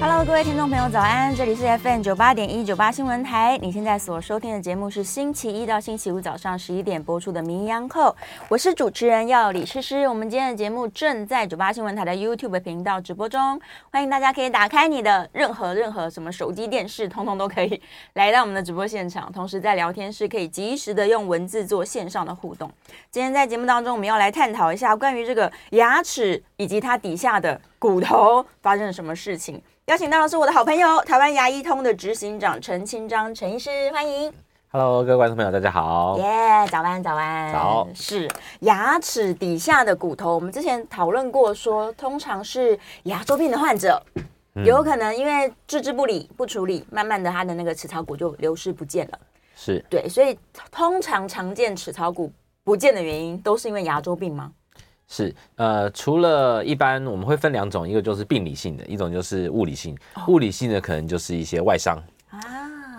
Hello，各位听众朋友，早安！这里是 FM 九八点一九八新闻台。你现在所收听的节目是星期一到星期五早上十一点播出的《名医央叩》，我是主持人药理诗诗。我们今天的节目正在九八新闻台的 YouTube 频道直播中，欢迎大家可以打开你的任何任何什么手机、电视，通通都可以 来到我们的直播现场。同时，在聊天室可以及时的用文字做线上的互动。今天在节目当中，我们要来探讨一下关于这个牙齿以及它底下的骨头发生了什么事情。邀请到的是我的好朋友，台湾牙医通的执行长陈清章陈医师，欢迎。Hello，各位观众朋友，大家好。耶，yeah, 早安，早安。早。是牙齿底下的骨头，我们之前讨论过说，说通常是牙周病的患者，嗯、有可能因为置之不理、不处理，慢慢的他的那个齿槽骨就流失不见了。是。对，所以通常常见齿槽骨不见的原因，都是因为牙周病吗？是，呃，除了一般我们会分两种，一个就是病理性的，一种就是物理性。物理性的可能就是一些外伤。啊，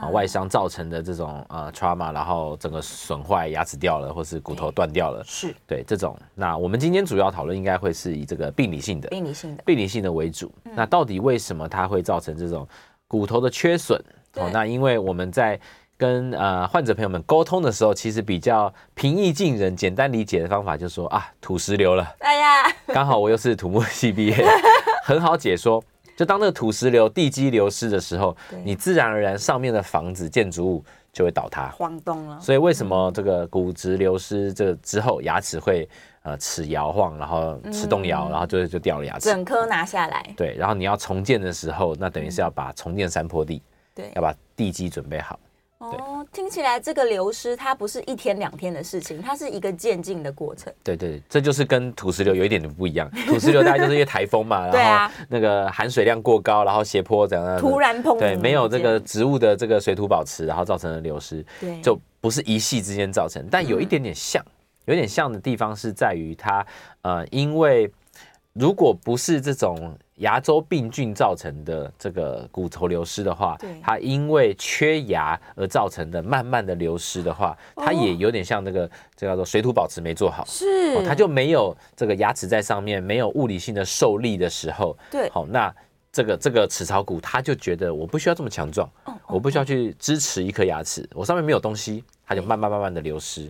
啊，外伤造成的这种呃 trauma，然后整个损坏，牙齿掉了，或是骨头断掉了，是。对这种。那我们今天主要讨论应该会是以这个病理性的，病理性的，病理性的为主。那到底为什么它会造成这种骨头的缺损？哦，那因为我们在跟呃患者朋友们沟通的时候，其实比较平易近人、简单理解的方法，就是说啊，土石流了。哎呀，刚好我又是土木系毕业，很好解说。就当那个土石流、地基流失的时候，你自然而然上面的房子、建筑物就会倒塌，晃动了。所以为什么这个骨质流失这个之后，牙齿会呃齿摇晃，然后齿动摇，然后就就掉了牙齿，整颗拿下来。对，然后你要重建的时候，那等于是要把重建山坡地，对，要把地基准备好。哦，听起来这个流失它不是一天两天的事情，它是一个渐进的过程。对对，这就是跟土石流有一点点不一样。土石流大概就是因为台风嘛，然后那个含水量过高，然后斜坡怎样突然碰对，没有这个植物的这个水土保持，然后造成的流失，对，就不是一夕之间造成，但有一点点像，有点像的地方是在于它，呃，因为如果不是这种。牙周病菌造成的这个骨头流失的话，它因为缺牙而造成的慢慢的流失的话，它也有点像那个这叫做水土保持没做好，是，它就没有这个牙齿在上面没有物理性的受力的时候，对，好，那这个这个齿槽骨它就觉得我不需要这么强壮，我不需要去支持一颗牙齿，我上面没有东西，它就慢慢慢慢的流失。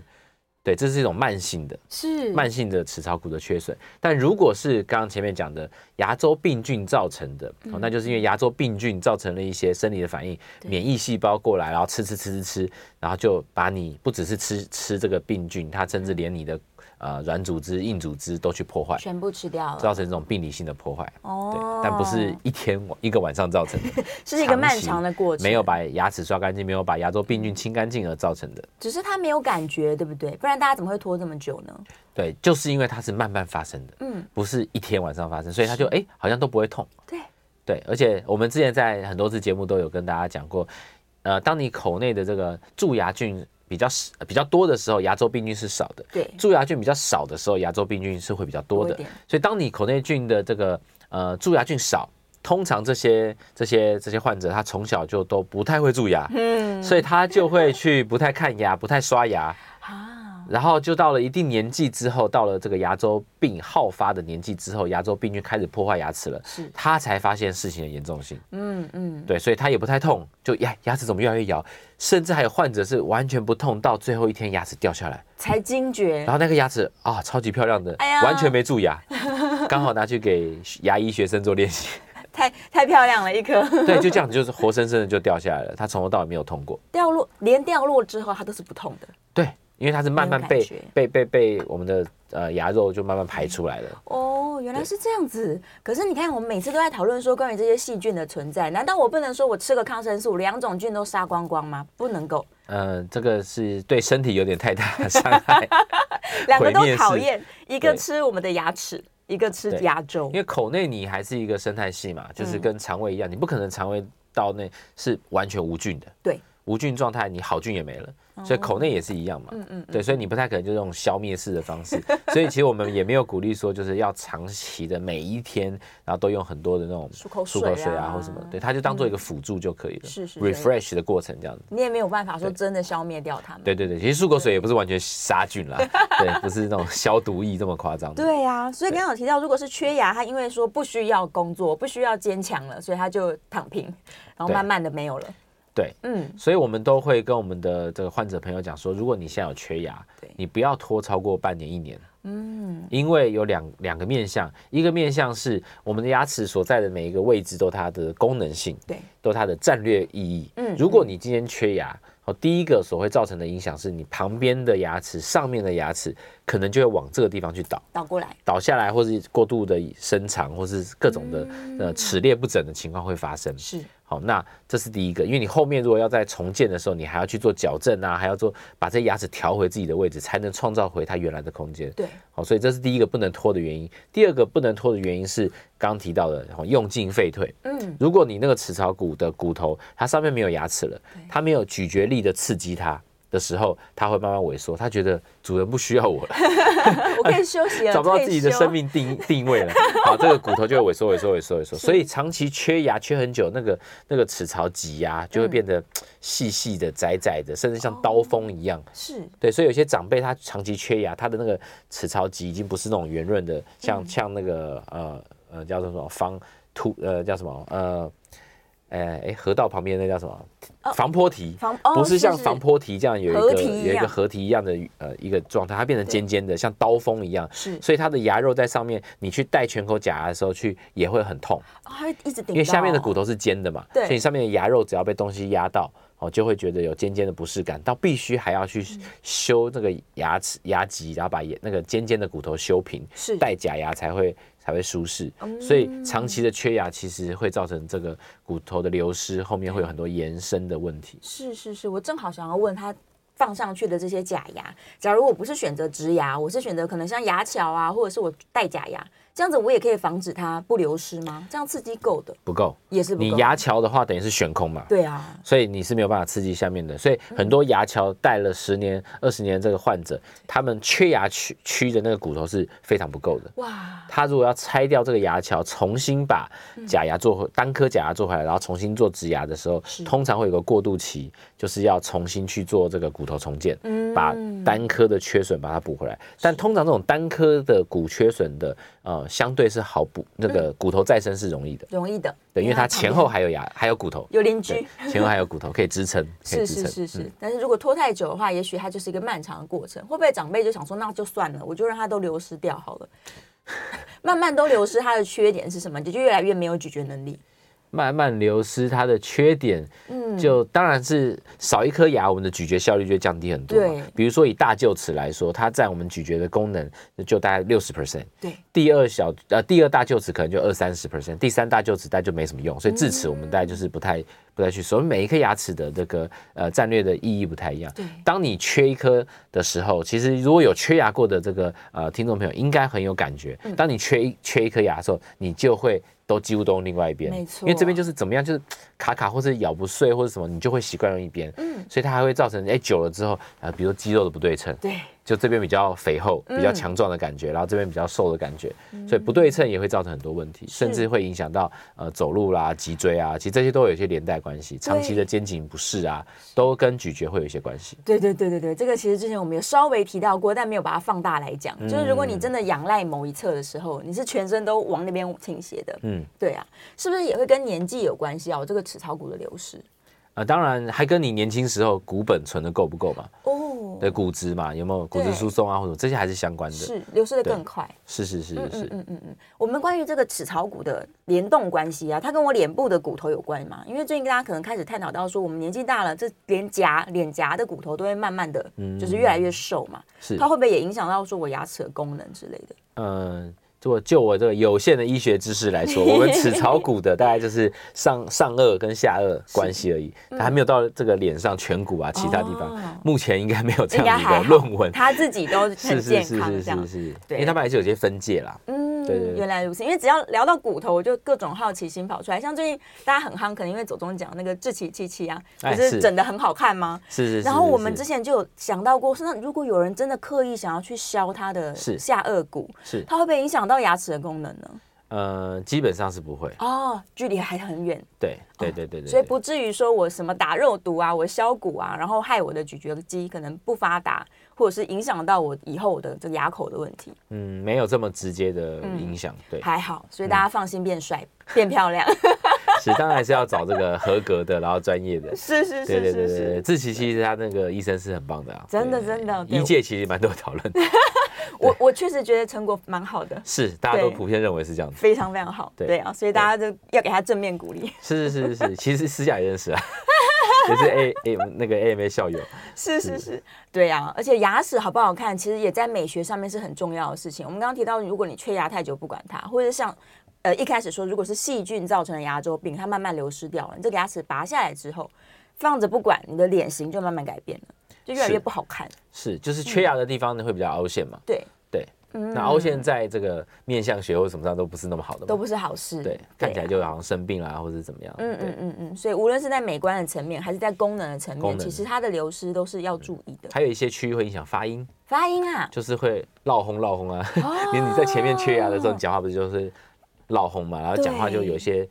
对，这是一种慢性的，是慢性的齿槽骨的缺损。但如果是刚刚前面讲的牙周病菌造成的，哦，那就是因为牙周病菌造成了一些生理的反应，免疫细胞过来，然后吃吃吃吃吃，然后就把你不只是吃吃这个病菌，它甚至连你的。呃，软组织、硬组织都去破坏，全部吃掉了，造成这种病理性的破坏。哦，对，但不是一天一个晚上造成的，是一个漫长的过程。没有把牙齿刷干净，没有把牙周病菌清干净而造成的。只是他没有感觉，对不对？不然大家怎么会拖这么久呢？对，就是因为它是慢慢发生的，嗯，不是一天晚上发生，所以他就哎，好像都不会痛。对，对，而且我们之前在很多次节目都有跟大家讲过，呃，当你口内的这个蛀牙菌。比较少、比较多的时候，牙周病菌是少的。对，蛀牙菌比较少的时候，牙周病菌是会比较多的。所以，当你口内菌的这个呃蛀牙菌少，通常这些这些这些患者他从小就都不太会蛀牙，嗯，所以他就会去不太看牙、不太刷牙。然后就到了一定年纪之后，到了这个牙周病好发的年纪之后，牙周病就开始破坏牙齿了，是。他才发现事情的严重性。嗯嗯，对，所以他也不太痛，就牙牙齿怎么越来越摇，甚至还有患者是完全不痛，到最后一天牙齿掉下来。才惊觉，然后那个牙齿啊超级漂亮的，哎呀，完全没蛀牙，刚好拿去给牙医学生做练习，太太漂亮了一颗，对，就这样子就是活生生的就掉下来了，他从头到尾没有痛过，掉落连掉落之后他都是不痛的，对。因为它是慢慢被被被被我们的呃牙肉就慢慢排出来了。哦，原来是这样子。可是你看，我们每次都在讨论说关于这些细菌的存在，难道我不能说我吃个抗生素，两种菌都杀光光吗？不能够。嗯，这个是对身体有点太大的伤害。两个都讨厌，一个吃我们的牙齿，一个吃牙周。因为口内你还是一个生态系嘛，就是跟肠胃一样，你不可能肠胃到内是完全无菌的。对，无菌状态，你好菌也没了。所以口内也是一样嘛，嗯嗯，对，所以你不太可能就这种消灭式的方式，所以其实我们也没有鼓励说就是要长期的每一天，然后都用很多的那种漱口水啊。或什么，对，它就当做一个辅助就可以了，是是 refresh 的过程这样子，你也没有办法说真的消灭掉它们，对对对，其实漱口水也不是完全杀菌啦，对，不是那种消毒液这么夸张，对呀，所以刚刚有提到，如果是缺牙，他因为说不需要工作，不需要坚强了，所以他就躺平，然后慢慢的没有了。对，嗯，所以我们都会跟我们的这个患者朋友讲说，如果你现在有缺牙，对，你不要拖超过半年一年，嗯，因为有两两个面向，一个面向是我们的牙齿所在的每一个位置都它的功能性，对，都它的战略意义，嗯，如果你今天缺牙，哦，第一个所会造成的影响是你旁边的牙齿上面的牙齿可能就会往这个地方去倒，倒过来，倒下来，或是过度的伸长，或是各种的呃齿列不整的情况会发生，是。好，那这是第一个，因为你后面如果要再重建的时候，你还要去做矫正啊，还要做把这些牙齿调回自己的位置，才能创造回它原来的空间。对，好，所以这是第一个不能拖的原因。第二个不能拖的原因是刚刚提到的，然后用进废退。嗯，如果你那个齿槽骨的骨头它上面没有牙齿了，它没有咀嚼力的刺激它。的时候，他会慢慢萎缩，他觉得主人不需要我了，我可以休息了，找不到自己的生命定定位了，好，这个骨头就会萎缩、萎缩、萎缩、萎缩，所以长期缺牙缺很久，那个那个齿槽挤压就会变得细细的、窄窄的，甚至像刀锋一样。是，对，所以有些长辈他长期缺牙，他的那个齿槽挤已经不是。那种圆润的，像像那个呃呃叫做什么方凸呃叫什么呃。哎哎，河道旁边那叫什么？防坡堤，不是像防坡堤这样有一个有一个河堤一样的呃一个状态，它变成尖尖的，像刀锋一样。是，所以它的牙肉在上面，你去戴全口假牙的时候去也会很痛。它一直顶，因为下面的骨头是尖的嘛，所以上面的牙肉只要被东西压到，哦，就会觉得有尖尖的不适感，到必须还要去修这个牙齿牙脊，然后把那个尖尖的骨头修平，是戴假牙才会。才会舒适，所以长期的缺牙其实会造成这个骨头的流失，后面会有很多延伸的问题。是是是，我正好想要问他放上去的这些假牙，假如我不是选择植牙，我是选择可能像牙桥啊，或者是我戴假牙。这样子我也可以防止它不流失吗？这样刺激够的？不够，也是不够。你牙桥的话，等于是悬空嘛？对啊，所以你是没有办法刺激下面的。所以很多牙桥戴了十年、二十年这个患者，他们缺牙区区的那个骨头是非常不够的。哇！他如果要拆掉这个牙桥，重新把假牙做回单颗假牙做回来，然后重新做植牙的时候，通常会有个过渡期，就是要重新去做这个骨头重建，把单颗的缺损把它补回来。但通常这种单颗的骨缺损的，呃。相对是好补，那个骨头再生是容易的，容易的，对，因为它前后还有牙，还有骨头，有邻居，前后还有骨头 可以支撑，是是是是。但是如果拖太久的话，也许它就是一个漫长的过程。会不会长辈就想说，那就算了，我就让它都流失掉好了，慢慢都流失。它的缺点是什么？就越来越没有咀嚼能力。慢慢流失，它的缺点，嗯，就当然是少一颗牙，我们的咀嚼效率就会降低很多。对，比如说以大臼齿来说，它占我们咀嚼的功能就大概六十 percent。对，第二小呃第二大臼齿可能就二三十 percent，第三大臼齿大概就没什么用。所以智齿我们大概就是不太不太去说，每一颗牙齿的这个呃战略的意义不太一样。对，当你缺一颗的时候，其实如果有缺牙过的这个呃听众朋友，应该很有感觉。当你缺一缺一颗牙的时候，你就会。都几乎都用另外一边，没错，因为这边就是怎么样，就是 卡卡或是咬不碎或者什么，你就会习惯用一边，嗯，所以它还会造成哎久了之后啊，比如说肌肉的不对称，对。就这边比较肥厚、比较强壮的感觉，嗯、然后这边比较瘦的感觉，嗯、所以不对称也会造成很多问题，是甚至会影响到呃走路啦、脊椎啊，其实这些都有一些连带关系。长期的肩颈不适啊，都跟咀嚼会有一些关系。对对对对对，这个其实之前我们有稍微提到过，但没有把它放大来讲。嗯、就是如果你真的仰赖某一侧的时候，你是全身都往那边倾斜的，嗯，对啊，是不是也会跟年纪有关系啊？我这个齿槽骨的流失。啊，当然还跟你年轻时候股本存的够不够嘛？哦，对，骨质嘛，有没有骨质疏松啊，或者这些还是相关的。是流失的更快。是是是是是。嗯嗯嗯。我们关于这个齿槽骨的联动关系啊，它跟我脸部的骨头有关吗？因为最近大家可能开始探讨到说，我们年纪大了，这脸颊脸颊的骨头都会慢慢的，就是越来越瘦嘛。是。它会不会也影响到说我牙齿的功能之类的？嗯。就就我这个有限的医学知识来说，我们齿槽骨的大概就是上上颚跟下颚关系而已，它还没有到这个脸上颧骨啊其他地方，目前应该没有这样子的论文。他自己都很健康，是是是是是，因为他们还是有些分界啦。嗯，对对，原来如此。因为只要聊到骨头，我就各种好奇心跑出来。像最近大家很夯，可能因为走钟讲那个智奇七七啊，不是整的很好看吗？是是。然后我们之前就有想到过，那如果有人真的刻意想要去削他的下颚骨，是，他会不会影响到牙齿的功能呢？呃，基本上是不会哦，距离还很远。对对对对对，所以不至于说我什么打肉毒啊，我削骨啊，然后害我的咀嚼肌可能不发达，或者是影响到我以后的这个牙口的问题。嗯，没有这么直接的影响，对，还好，所以大家放心变帅、变漂亮。是，当然还是要找这个合格的，然后专业的。是是是是是，志奇其实他那个医生是很棒的啊，真的真的，医界其实蛮多讨论。我 我确实觉得成果蛮好的，是大家都普遍认为是这样子，非常非常好，对啊，所以大家就要给他正面鼓励。是是是是，其实私下也认识啊，也是 A A 那个 AMA 校友。是是是，对啊，而且牙齿好不好看，其实也在美学上面是很重要的事情。我们刚刚提到，如果你缺牙太久不管它，或者像呃一开始说，如果是细菌造成的牙周病，它慢慢流失掉了，你这个牙齿拔下来之后放着不管，你的脸型就慢慢改变了。就越来越不好看，是，是就是缺牙的地方呢会比较凹陷嘛？嗯、对对，嗯、那凹陷在这个面相学或什么上都不是那么好的，都不是好事。对，看起来就好像生病啦，或者怎么样。嗯嗯嗯嗯，所以无论是在美观的层面，还是在功能的层面，其实它的流失都是要注意的。还有一些区域会影响发音，发音啊，就是会落红落红啊。你、哦、你在前面缺牙的时候，你讲话不是就是落红嘛？然后讲话就有些。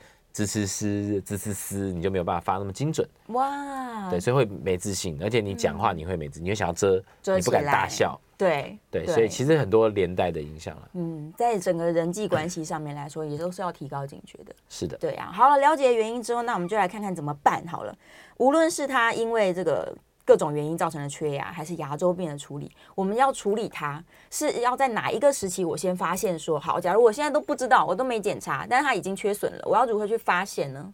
滋滋滋，滋滋滋，你就没有办法发那么精准。哇，对，所以会没自信，而且你讲话你会没自信，你会想要遮，你不敢大笑。对对，所以其实很多连带的影响了。嗯，在整个人际关系上面来说，也都是要提高警觉的。是的，对啊。好了，了解原因之后，那我们就来看看怎么办好了。无论是他因为这个。各种原因造成的缺牙，还是牙周病的处理，我们要处理它，是要在哪一个时期？我先发现说好，假如我现在都不知道，我都没检查，但是它已经缺损了，我要如何去发现呢？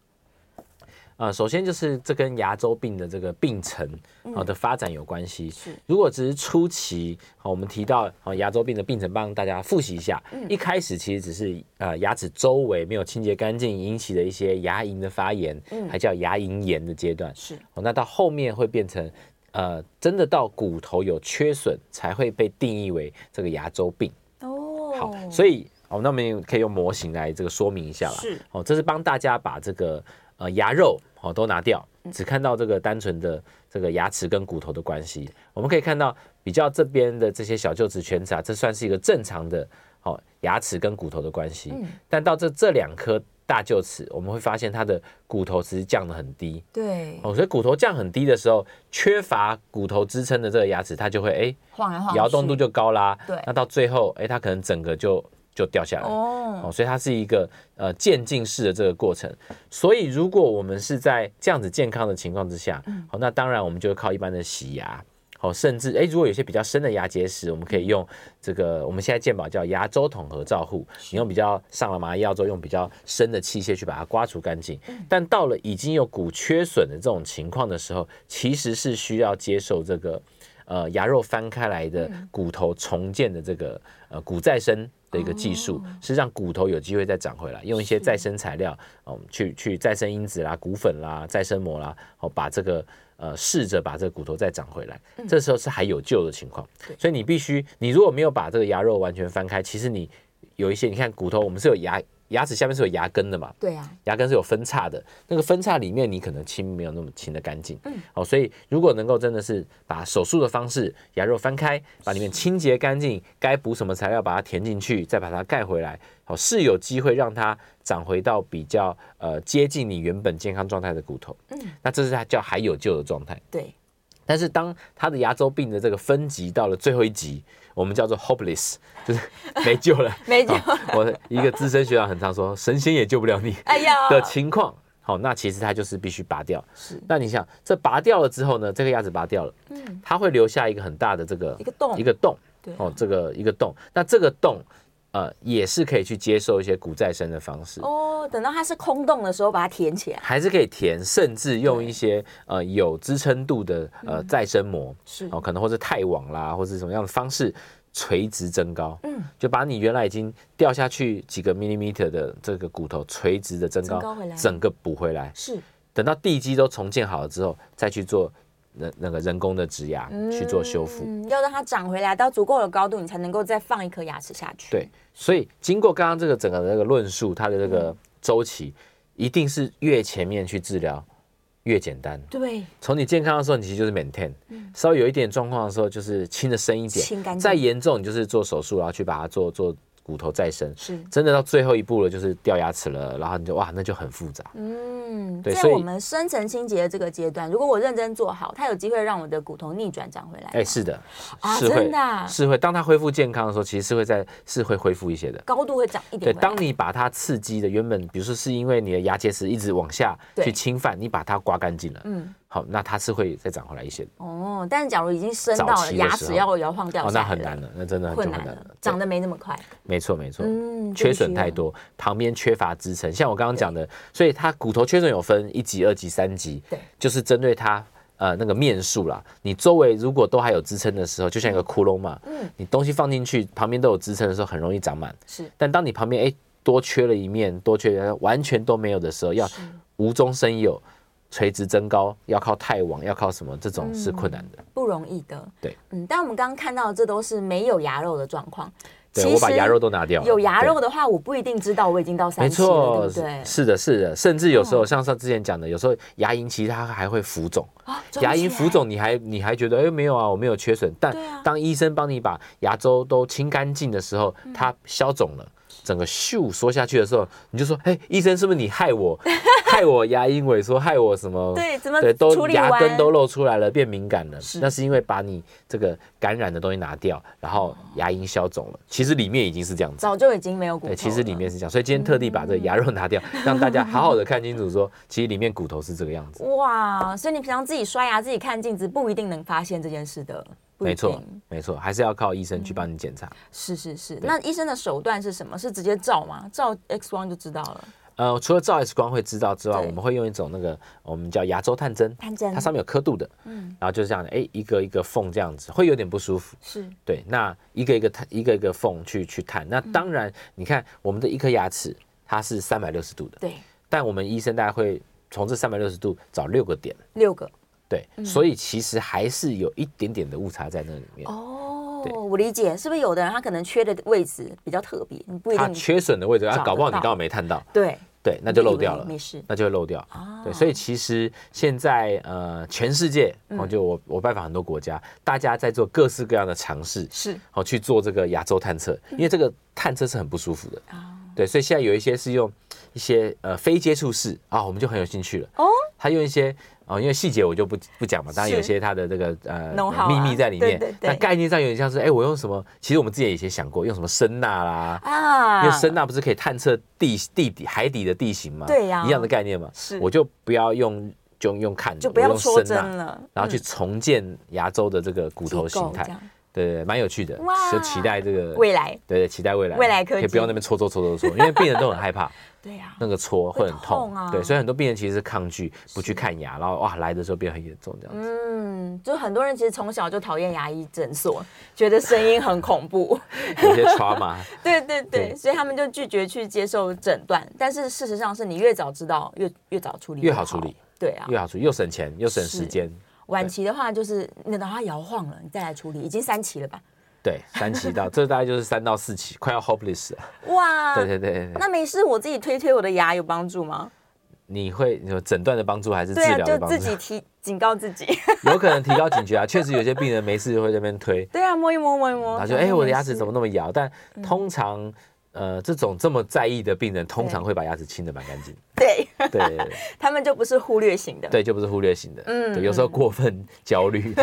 呃，首先就是这跟牙周病的这个病程好的发展有关系。是，如果只是初期，好，我们提到啊牙周病的病程，帮大家复习一下。一开始其实只是呃牙齿周围没有清洁干净引起的一些牙龈的发炎，还叫牙龈炎的阶段。是，那到后面会变成呃真的到骨头有缺损才会被定义为这个牙周病。哦，好，所以哦，那我们可以用模型来这个说明一下了。是，哦，这是帮大家把这个。呃，牙肉哦都拿掉，只看到这个单纯的这个牙齿跟骨头的关系。我们可以看到比较这边的这些小臼齿、犬齿啊，这算是一个正常的哦牙齿跟骨头的关系。但到这这两颗大臼齿，我们会发现它的骨头其实降得很低。对哦，所以骨头降很低的时候，缺乏骨头支撑的这个牙齿，它就会哎晃来晃，摇动度就高啦。对，那到最后哎，它可能整个就。就掉下来。哦，所以它是一个呃渐进式的这个过程。所以如果我们是在这样子健康的情况之下，好，那当然我们就靠一般的洗牙，好，甚至诶，如果有些比较深的牙结石，我们可以用这个我们现在健保叫牙周统合照护，你用比较上了麻药之后，用比较深的器械去把它刮除干净。但到了已经有骨缺损的这种情况的时候，其实是需要接受这个呃牙肉翻开来的骨头重建的这个呃骨再生。的一个技术是让骨头有机会再长回来，用一些再生材料，嗯，去去再生因子啦、骨粉啦、再生膜啦，哦，把这个呃试着把这个骨头再长回来，这时候是还有救的情况。所以你必须，你如果没有把这个牙肉完全翻开，其实你有一些，你看骨头，我们是有牙。牙齿下面是有牙根的嘛？对啊，牙根是有分叉的，那个分叉里面你可能清没有那么清的干净。嗯，好，所以如果能够真的是把手术的方式，牙肉翻开，把里面清洁干净，该补什么材料把它填进去，再把它盖回来，好，是有机会让它长回到比较呃接近你原本健康状态的骨头。嗯，那这是它叫还有救的状态。对，但是当它的牙周病的这个分级到了最后一级。我们叫做 hopeless，就是没救了，没救。我一个资深学长很常说，神仙也救不了你。哎呀，的情况，好，那其实它就是必须拔掉。是，那你想，这拔掉了之后呢，这个牙齿拔掉了，嗯，它会留下一个很大的这个一个洞，一个洞，对，哦，这个一个洞，那这个洞。呃，也是可以去接受一些骨再生的方式。哦。等到它是空洞的时候，把它填起来，还是可以填，甚至用一些呃有支撑度的呃再生膜，是。哦，可能或者钛网啦，或者什么样的方式垂直增高，嗯，就把你原来已经掉下去几个 millimeter 的这个骨头垂直的增高，增高回来，整个补回来，是。等到地基都重建好了之后，再去做。那那个人工的植牙去做修复，嗯，要让它长回来到足够的高度，你才能够再放一颗牙齿下去。对，所以经过刚刚这个整个的那个论述，它的这个周期，一定是越前面去治疗越简单。对，从你健康的时候，你其实就是 maintain，稍微有一点状况的时候，就是清的深一点，清干净。再严重，你就是做手术，然后去把它做做。骨头再生是真的到最后一步了，就是掉牙齿了，然后你就哇，那就很复杂。嗯，对，在我们深层清洁的这个阶段，如果我认真做好，它有机会让我的骨头逆转长回来。哎，是的，啊，真的啊，是会。当它恢复健康的时候，其实是会在是会恢复一些的，高度会长一点。对，当你把它刺激的原本，比如说是因为你的牙结石一直往下去侵犯，你把它刮干净了，嗯。好，那它是会再长回来一些哦。但是假如已经生到了牙齿要摇晃掉哦，那很难了，那真的很困难了，长得没那么快。没错没错，嗯，缺损太多，旁边缺乏支撑。像我刚刚讲的，所以它骨头缺损有分一级、二级、三级，对，就是针对它呃那个面数啦。你周围如果都还有支撑的时候，就像一个窟窿嘛，嗯，你东西放进去，旁边都有支撑的时候，很容易长满。是，但当你旁边哎多缺了一面，多缺完全都没有的时候，要无中生有。垂直增高要靠钛网，要靠什么？这种是困难的，嗯、不容易的。对，嗯，但我们刚刚看到的这都是没有牙肉的状况。对，我把牙肉都拿掉了。有牙肉的话，我不一定知道我已经到三期了，对不对？是的，是的，甚至有时候像上之前讲的，有时候牙龈其实它还会浮肿。牙龈浮肿，你还你还觉得哎没有啊，我没有缺损。但当医生帮你把牙周都清干净的时候，它消肿了。整个咻缩下去的时候，你就说：“哎，医生，是不是你害我，害我牙龈萎缩，害我什么？对，怎么对都牙根都露出来了，变敏感了。那是因为把你这个感染的东西拿掉，然后牙龈消肿了。其实里面已经是这样子，早就已经没有骨头。对，其实里面是这样，所以今天特地把这个牙肉拿掉，让大家好好的看清楚，说其实里面骨头是这个样子。哇，所以你平常自己刷牙、自己看镜子，不一定能发现这件事的。”没错，没错，还是要靠医生去帮你检查。是是是，那医生的手段是什么？是直接照吗？照 X 光就知道了。呃，除了照 X 光会知道之外，我们会用一种那个我们叫牙周探针，探针，它上面有刻度的，嗯，然后就是这样的，哎，一个一个缝这样子，会有点不舒服。是，对，那一个一个探，一个一个缝去去探。那当然，你看我们的一颗牙齿，它是三百六十度的，对，但我们医生大概会从这三百六十度找六个点，六个。对，所以其实还是有一点点的误差在那里面。哦，我理解，是不是有的人他可能缺的位置比较特别，你不一定。他缺损的位置，他搞不好你刚好没探到。对对，那就漏掉了，没事，那就会漏掉。对，所以其实现在呃，全世界，哦，就我我拜访很多国家，大家在做各式各样的尝试，是，好去做这个亚洲探测，因为这个探测是很不舒服的。对，所以现在有一些是用一些呃非接触式啊，我们就很有兴趣了。哦，他用一些。哦，因为细节我就不不讲嘛，当然有些它的这个呃秘密在里面。但概念上有点像是，哎，我用什么？其实我们之前以前想过，用什么声呐啦啊？因为声呐不是可以探测地地底海底的地形嘛？对呀，一样的概念嘛。是，我就不要用就用看，就不要用声呐，然后去重建牙周的这个骨头形态。对对，蛮有趣的，就期待这个未来。对对，期待未来，未来可以可以不用那边搓搓搓搓搓，因为病人都很害怕。对呀，那个搓会很痛啊。对，所以很多病人其实是抗拒不去看牙，然后哇来的时候变很严重这样子。嗯，就很多人其实从小就讨厌牙医诊所，觉得声音很恐怖，有些 trauma。对对对，所以他们就拒绝去接受诊断。但是事实上是你越早知道，越越早处理越好处理。对啊，越好处理，又省钱又省时间。晚期的话就是你等它摇晃了，你再来处理，已经三期了吧？对，三期到这大概就是三到四期，快要 hopeless 了。哇，对对对，那没事，我自己推推我的牙有帮助吗？你会有诊断的帮助还是治疗的帮助？就自己提警告自己，有可能提高警觉啊。确实有些病人没事就会在那边推。对啊，摸一摸摸一摸，他说：“哎，我的牙齿怎么那么摇？”但通常，呃，这种这么在意的病人，通常会把牙齿清得蛮干净。对对，他们就不是忽略型的。对，就不是忽略型的。嗯，对，有时候过分焦虑。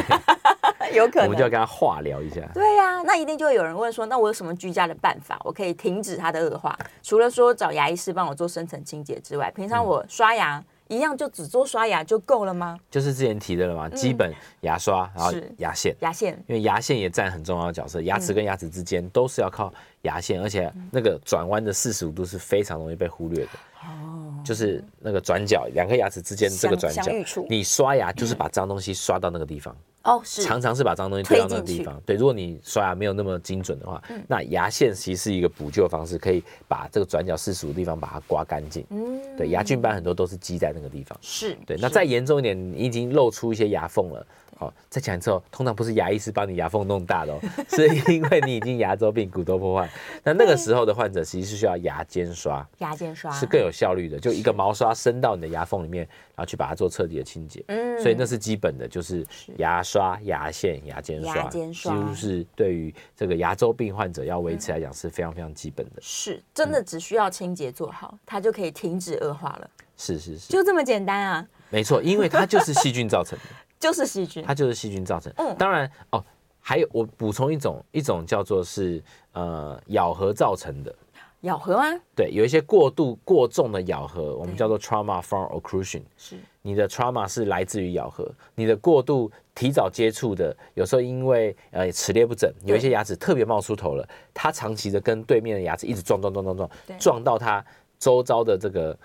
有可能，我们就要跟他化疗一下。对呀、啊，那一定就会有人问说，那我有什么居家的办法，我可以停止它的恶化？除了说找牙医师帮我做深层清洁之外，平常我刷牙。嗯一样就只做刷牙就够了吗？就是之前提的了嘛，基本牙刷，然后牙线，牙线，因为牙线也占很重要的角色，牙齿跟牙齿之间都是要靠牙线，而且那个转弯的四十五度是非常容易被忽略的。哦，就是那个转角，两颗牙齿之间这个转角，你刷牙就是把脏东西刷到那个地方。哦，是，常常是把脏东西推到那个地方。对，如果你刷牙没有那么精准的话，那牙线其实是一个补救方式，可以把这个转角四十五度地方把它刮干净。嗯，对，牙菌斑很多都是积在那个地方。是，对，那再严重一点，你已经露出一些牙缝了。好，再讲一次哦，通常不是牙医师帮你牙缝弄大的哦，是因为你已经牙周病、骨头破坏。那那个时候的患者其实是需要牙尖刷，牙尖刷是更有效率的，就一个毛刷伸到你的牙缝里面，然后去把它做彻底的清洁。嗯，所以那是基本的，就是牙刷、牙线、牙尖刷，几乎是对于这个牙周病患者要维持来讲是非常非常基本的。是，真的只需要清洁做好，它就可以停止恶化了。是是是，就这么简单啊？没错，因为它就是细菌造成的。就是细菌，它就是细菌造成。嗯，当然哦，还有我补充一种，一种叫做是呃咬合造成的。咬合吗？对，有一些过度过重的咬合，我们叫做 trauma from occlusion。是，你的 trauma 是来自于咬合，你的过度提早接触的，有时候因为呃齿列不整，有一些牙齿特别冒出头了，它长期的跟对面的牙齿一直撞撞撞撞撞，撞到它周遭的这个。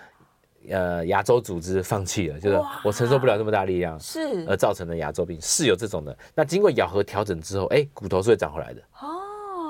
呃，牙周组织放弃了，就是我承受不了那么大力量，是而造成的牙周病是有这种的。那经过咬合调整之后，哎，骨头是会长回来的。哦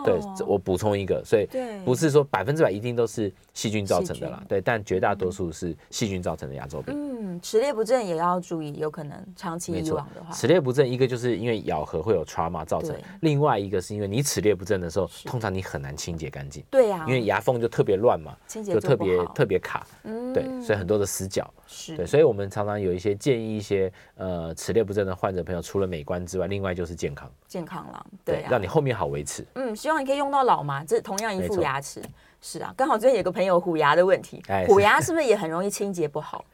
对，我补充一个，所以不是说百分之百一定都是细菌造成的啦，对，但绝大多数是细菌造成的牙周病。嗯，齿列不正也要注意，有可能长期以往的话，齿列不正一个就是因为咬合会有 trauma 造成，另外一个是因为你齿列不正的时候，通常你很难清洁干净。对呀，因为牙缝就特别乱嘛，清洁就特别特别卡，嗯对，所以很多的死角。是，对，所以我们常常有一些建议一些呃齿列不正的患者朋友，除了美观之外，另外就是健康，健康了，对，让你后面好维持。嗯，希望你可以用到老嘛，这同样一副牙齿，是啊，刚好最近有个朋友虎牙的问题，虎牙 是不是也很容易清洁不好？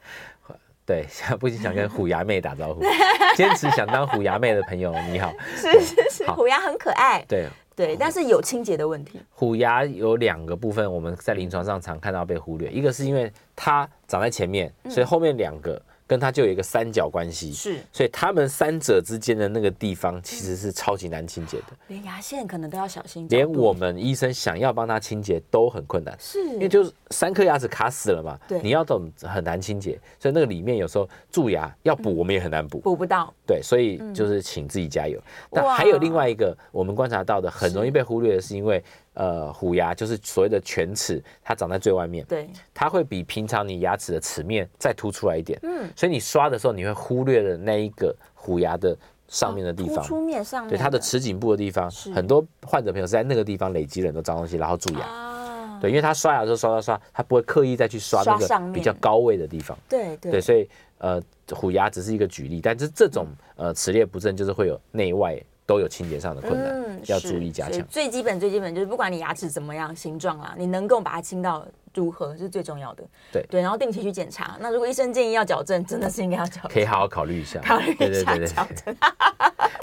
对，不仅想跟虎牙妹打招呼，坚持想当虎牙妹的朋友你好，是是是，虎牙很可爱，对对，但是有清洁的问题。虎牙有两个部分，我们在临床上常看到被忽略，一个是因为它长在前面，所以后面两个。跟它就有一个三角关系，是，所以他们三者之间的那个地方其实是超级难清洁的，连牙线可能都要小心，连我们医生想要帮他清洁都很困难，是，因为就是三颗牙齿卡死了嘛，对，你要懂很难清洁，所以那个里面有时候蛀牙要补，我们也很难补，补不到，对，所以就是请自己加油。但还有另外一个我们观察到的很容易被忽略的是因为。呃，虎牙就是所谓的犬齿，它长在最外面，对，它会比平常你牙齿的齿面再凸出来一点，嗯，所以你刷的时候，你会忽略了那一个虎牙的上面的地方，突出面上面，对，它的齿颈部的地方，很多患者朋友是在那个地方累积了很多脏东西，然后蛀牙，对，因为他刷牙的时候刷刷刷，他不会刻意再去刷那个比较高位的地方，对对，所以呃，虎牙只是一个举例，但是这种呃齿列不正就是会有内外。都有清洁上的困难，嗯、要注意加强。最基本、最基本就是，不管你牙齿怎么样形状啊，你能够把它清到如何是最重要的。对对，然后定期去检查。那如果医生建议要矫正，真的是应该要矫正。可以好好考虑一下，考虑一下矫正。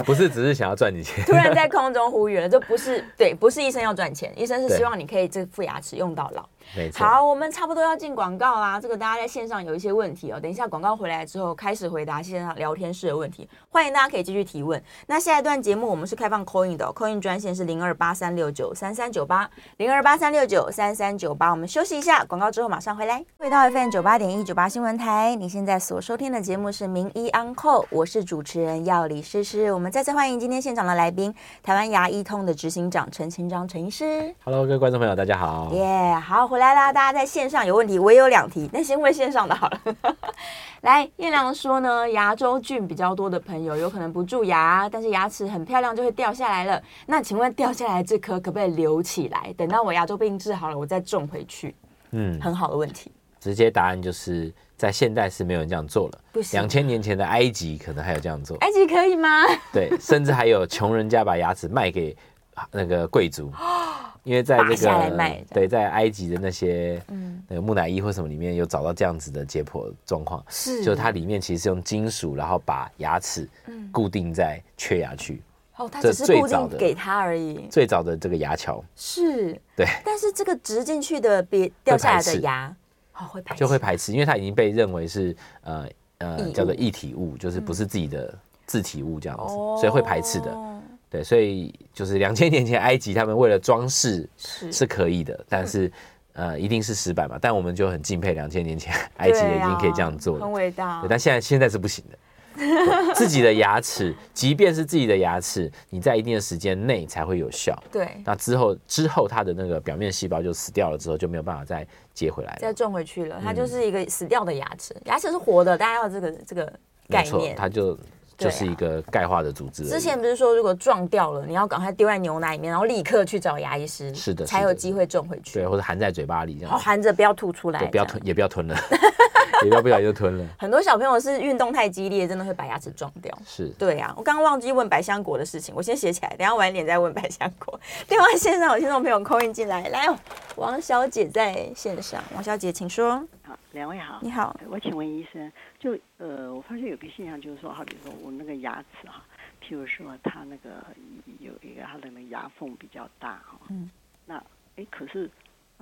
不是只是想要赚你钱。突然在空中呼吁了，这不是对，不是医生要赚钱，医生是希望你可以这副牙齿用到老。好，我们差不多要进广告啦。这个大家在线上有一些问题哦，等一下广告回来之后开始回答线上聊天室的问题。欢迎大家可以继续提问。那下一段节目我们是开放 call in 的，call in 专线是零二八三六九三三九八零二八三六九三三九八。我们休息一下，广告之后马上回来。回到 FM 九八点一九八新闻台，你现在所收听的节目是名医 on call，我是主持人药理诗诗。我们再次欢迎今天现场的来宾，台湾牙医通的执行长陈清章陈医师。Hello，各位观众朋友，大家好。耶，yeah, 好，回来啦！大家在线上有问题，我也有两题，那先问线上的好了。来，彦良说呢，牙周菌比较多的朋友有可能不蛀牙，但是牙齿很漂亮就会掉下来了。那请问掉下来这颗可不可以留起来，等到我牙周病治好了，我再种回去？嗯，很好的问题。直接答案就是在现代是没有人这样做了。不行，两千年前的埃及可能还有这样做。埃及可以吗？对，甚至还有穷人家把牙齿卖给那个贵族。因为在这个对，在埃及的那些嗯，那个木乃伊或什么里面有找到这样子的解剖状况，是，就它里面其实是用金属，然后把牙齿固定在缺牙区，哦，它只是固定给他而已。最早的这个牙桥。是，对。但是这个植进去的别掉下来的牙，哦，会排就会排斥，因为它已经被认为是呃呃叫做异体物，就是不是自己的自体物这样子，所以会排斥的。对，所以就是两千年前埃及他们为了装饰是是可以的，但是呃一定是失败嘛。但我们就很敬佩两千年前埃及人已经可以这样做了，很伟大。但现在现在是不行的。自己的牙齿，即便是自己的牙齿，你在一定的时间内才会有效。对，那之后之后它的那个表面细胞就死掉了，之后就没有办法再接回来了，再种回去了。它就是一个死掉的牙齿，牙齿是活的，大家要这个这个概念。它就就是一个钙化的组织。之前不是说如果撞掉了，你要赶快丢在牛奶里面，然后立刻去找牙医师，是的，才有机会种回去。对，或者含在嘴巴里这样，含着不要吐出来，不要吞，也不要吞了。也要不小心就吞了。很多小朋友是运动太激烈，真的会把牙齿撞掉。是，对啊。我刚刚忘记问百香果的事情，我先写起来，等下晚点再问百香果。电话线上有听众朋友 call in 进来，来，王小姐在线上，王小姐请说。好，两位好，你好，我请问医生，就呃，我发现有个现象，就是说，好比说我那个牙齿哈，譬如说它那个有一个它的那牙缝比较大哈，嗯，那哎，可是。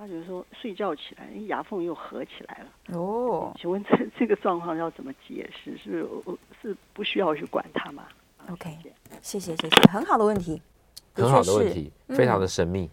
他就是说睡觉起来，牙缝又合起来了。哦，请问这这个状况要怎么解释？是是不需要去管它吗？OK，谢谢谢谢，很好的问题，很好的问题，非常的神秘。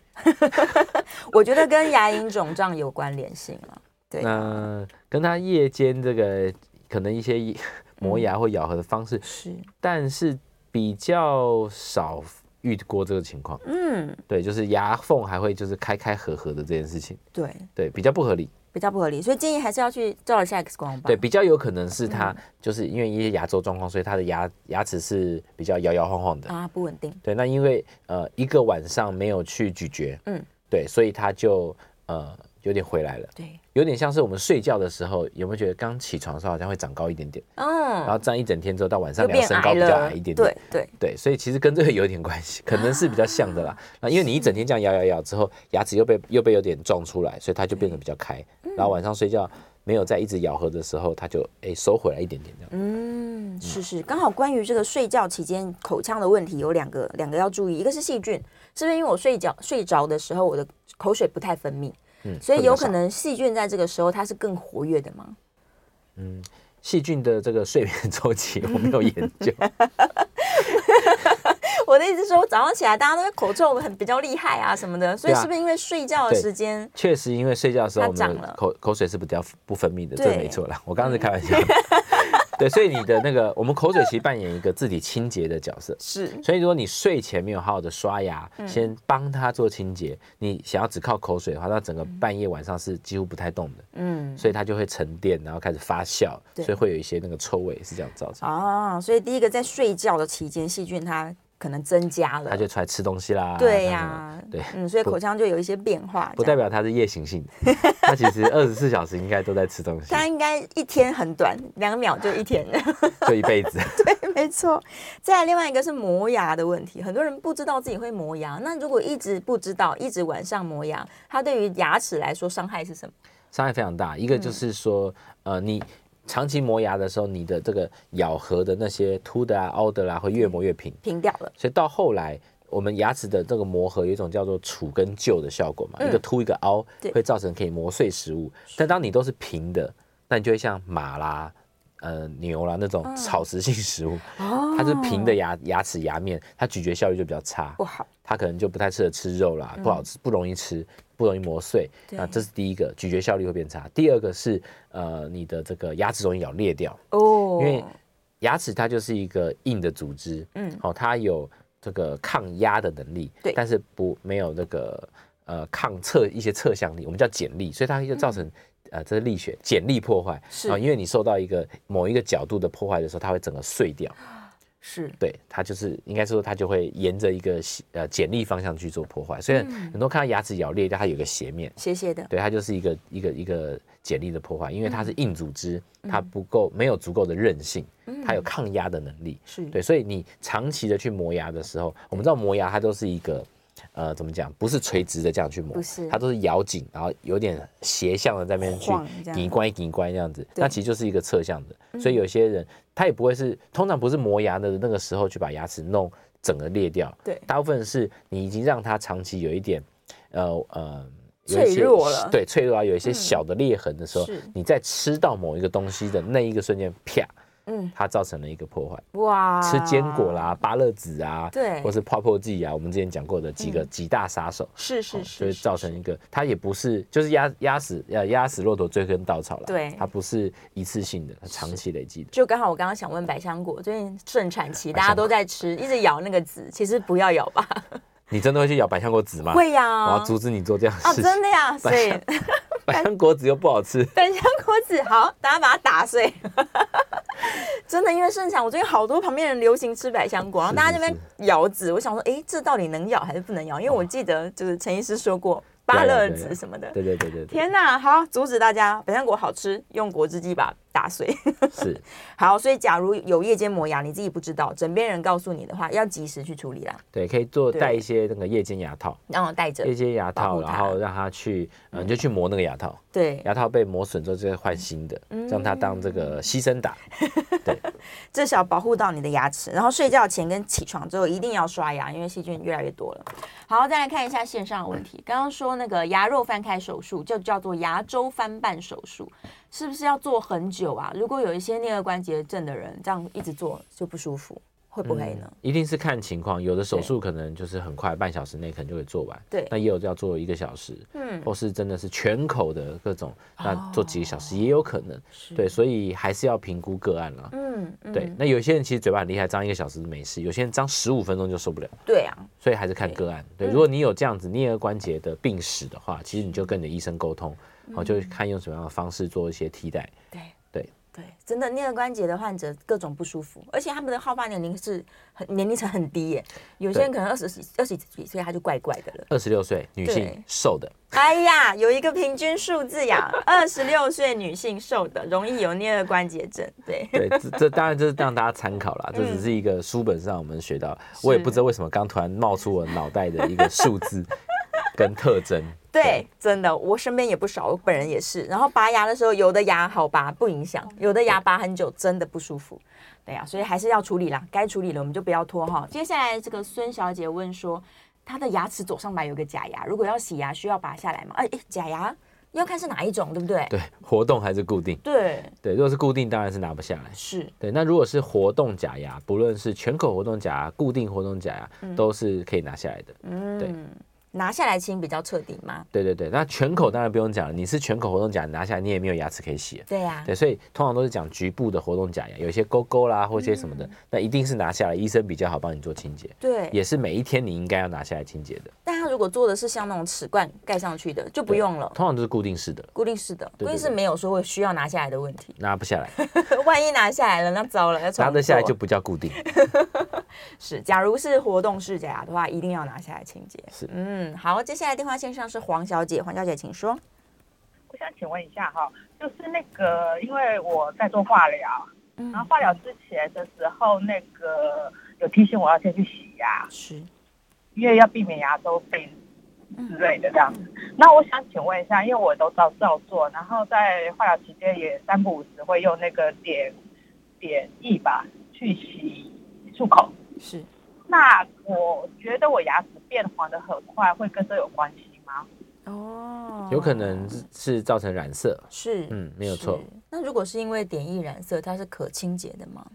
我觉得跟牙龈肿胀有关联性了。对，那跟他夜间这个可能一些 磨牙或咬合的方式是，但是比较少。遇过这个情况，嗯，对，就是牙缝还会就是开开合合的这件事情，对对，比较不合理，比较不合理，所以建议还是要去照一下 X 光吧。对，比较有可能是他就是因为一些牙周状况，所以他的牙牙齿是比较摇摇晃晃的啊，不稳定。对，那因为呃一个晚上没有去咀嚼，嗯，对，所以他就呃。有点回来了，对，有点像是我们睡觉的时候，有没有觉得刚起床的时候好像会长高一点点？嗯，然后站一整天之后到晚上，两身高比较矮一点点，对对对，所以其实跟这个有点关系，可能是比较像的啦。那因为你一整天这样咬咬咬之后，牙齿又被又被有点撞出来，所以它就变得比较开。然后晚上睡觉没有再一直咬合的时候，它就哎收回来一点点这样。嗯，是是，刚好关于这个睡觉期间口腔的问题有两个两个要注意，一个是细菌，是不是因为我睡觉睡着的时候我的口水不太分泌？嗯，所以有可能细菌在这个时候它是更活跃的吗？嗯，细菌的这个睡眠 周期我没有研究。我的意思是说，早上起来大家都会口臭很比较厉害啊什么的，所以是不是因为睡觉的时间？确实，因为睡觉的时候我们口口水是比较不分泌的，这没错啦。我刚刚是开玩笑。对，所以你的那个，我们口水其实扮演一个自己清洁的角色。是，所以如果你睡前没有好好的刷牙，嗯、先帮他做清洁，你想要只靠口水的话，那整个半夜晚上是几乎不太动的。嗯，所以它就会沉淀，然后开始发酵，对所以会有一些那个臭味是这样造成。哦，所以第一个在睡觉的期间，细菌它。可能增加了，他就出来吃东西啦。对呀，对，嗯，所以口腔就有一些变化。不代表他是夜行性的，他其实二十四小时应该都在吃东西。他应该一天很短，两秒就一天，就一辈子。对，没错。再来另外一个是磨牙的问题，很多人不知道自己会磨牙。那如果一直不知道，一直晚上磨牙，它对于牙齿来说伤害是什么？伤害非常大。一个就是说，呃，你。长期磨牙的时候，你的这个咬合的那些凸的啊、凹的啦、啊，会越磨越平，平掉了。所以到后来，我们牙齿的这个磨合有一种叫做杵跟臼的效果嘛，嗯、一个凸一个凹，会造成可以磨碎食物。但当你都是平的，那你就会像马啦、呃牛啦那种草食性食物，哦、它是平的牙牙齿牙面，它咀嚼效率就比较差，不好。它可能就不太适合吃肉啦，不好吃，不容易吃。不容易磨碎，那这是第一个，咀嚼效率会变差。第二个是，呃，你的这个牙齿容易咬裂掉哦，因为牙齿它就是一个硬的组织，嗯，好，它有这个抗压的能力，对，但是不没有那个呃抗侧一些侧向力，我们叫剪力，所以它就造成呃这是力学剪力破坏，是。啊，因为你受到一个某一个角度的破坏的时候，它会整个碎掉。是。对，它就是应该说，它就会沿着一个呃剪力方向去做破坏。所以很多看到牙齿咬裂掉，它有个斜面，斜斜的，对，它就是一个一个一个剪力的破坏，因为它是硬组织，它不够没有足够的韧性，它有抗压的能力，是。对，所以你长期的去磨牙的时候，我们知道磨牙它都是一个。呃，怎么讲？不是垂直的这样去磨，不是，它都是咬紧，然后有点斜向的在那边去顶关顶关这样子，那其实就是一个侧向的。所以有些人他也不会是，通常不是磨牙的那个时候去把牙齿弄整个裂掉，对，大部分是你已经让它长期有一点，呃呃。脆弱了，对，脆弱啊，有一些小的裂痕的时候，嗯、你在吃到某一个东西的那一个瞬间，啪，嗯，它造成了一个破坏。哇，吃坚果啦，芭乐籽啊，对，或是泡泡剂啊，我们之前讲过的几个几大杀手，是是是，所以造成一个，它也不是，就是压压死要压死骆驼最后一根稻草了，对，它不是一次性的，它长期累积的。就刚好我刚刚想问百香果，最近盛产期，大家都在吃，一直咬那个籽，其实不要咬吧。你真的会去咬百香果籽吗？会呀，我要阻止你做这样的事情。哦，真的呀，所以百香果子又不好吃。百香果子好，大家把它打碎。真的，因为盛产，我最近好多旁边人流行吃百香果，然后大家这边咬籽，我想说，哎，这到底能咬还是不能咬？因为我记得就是陈医师说过。芭乐籽什么的，对对对对，对，天哪！好，阻止大家百香果好吃，用果汁机把它打碎。是，好，所以假如有夜间磨牙，你自己不知道，枕边人告诉你的话，要及时去处理啦。对，可以做带一些那个夜间牙套，让我戴着夜间牙套，然后让他去，嗯，你就去磨那个牙套。对，牙套被磨损之后，就会换新的，让它当这个牺牲打。对，至少保护到你的牙齿。然后睡觉前跟起床之后一定要刷牙，因为细菌越来越多了。好，再来看一下线上的问题。刚刚说那个牙肉翻开手术，就叫做牙周翻瓣手术，是不是要做很久啊？如果有一些颞颌关节症的人，这样一直做就不舒服。会不会呢、嗯？一定是看情况，有的手术可能就是很快，半小时内可能就会做完。对，那也有要做一个小时，嗯，或是真的是全口的各种，那做几个小时也有可能。对，所以还是要评估个案了。嗯，对。那有些人其实嘴巴很厉害，张一个小时没事；有些人张十五分钟就受不了。对啊，所以还是看个案。对，如果你有这样子颞颌关节的病史的话，其实你就跟你的医生沟通，然后就看用什么样的方式做一些替代。对。对对，真的颞颌关节的患者各种不舒服，而且他们的好发年龄是很年龄层很低耶，有些人可能二十几二十几岁他就怪怪的了。二十六岁女性瘦的，哎呀，有一个平均数字呀，二十六岁女性瘦的容易有颞颌关节症。对对，这这 当然就是让大家参考啦，这只是一个书本上我们学到，我也不知道为什么刚突然冒出我脑袋的一个数字跟特征。对，真的，我身边也不少，我本人也是。然后拔牙的时候，有的牙好拔不影响，有的牙拔很久真的不舒服。对呀、啊，所以还是要处理啦，该处理了我们就不要拖哈。接下来这个孙小姐问说，她的牙齿左上白有个假牙，如果要洗牙需要拔下来吗？哎哎，假牙要看是哪一种，对不对？对，活动还是固定？对对，如果是固定，当然是拿不下来。是对，那如果是活动假牙，不论是全口活动假牙、固定活动假牙，嗯、都是可以拿下来的。嗯，对。拿下来清比较彻底吗？对对对，那全口当然不用讲了。你是全口活动假拿下来，你也没有牙齿可以洗。对呀、啊，对，所以通常都是讲局部的活动假牙，有一些沟沟啦或一些什么的，嗯、那一定是拿下来，医生比较好帮你做清洁。对，也是每一天你应该要拿下来清洁的。如果做的是像那种齿冠盖上去的，就不用了。通常都是固定式的。固定式的，固定式没有说会需要拿下来的问题。拿不下来，万一拿下来了，那糟了，要拿得下来就不叫固定。是，假如是活动式假牙的话，一定要拿下来清洁。是，嗯，好，接下来电话线上是黄小姐，黄小姐请说。我想请问一下哈，就是那个，因为我在做化疗，嗯、然后化疗之前的时候，那个有提醒我要先去洗牙，是，因为要避免牙周病之类的这样子。嗯、那我想请问一下，因为我都照照做，然后在化疗期间也三不五时会用那个碘碘液吧去洗漱口。是，那我觉得我牙齿变黄的很快，会跟这有关系吗？哦，有可能是造成染色，是，嗯，没有错。那如果是因为碘液染色，它是可清洁的吗？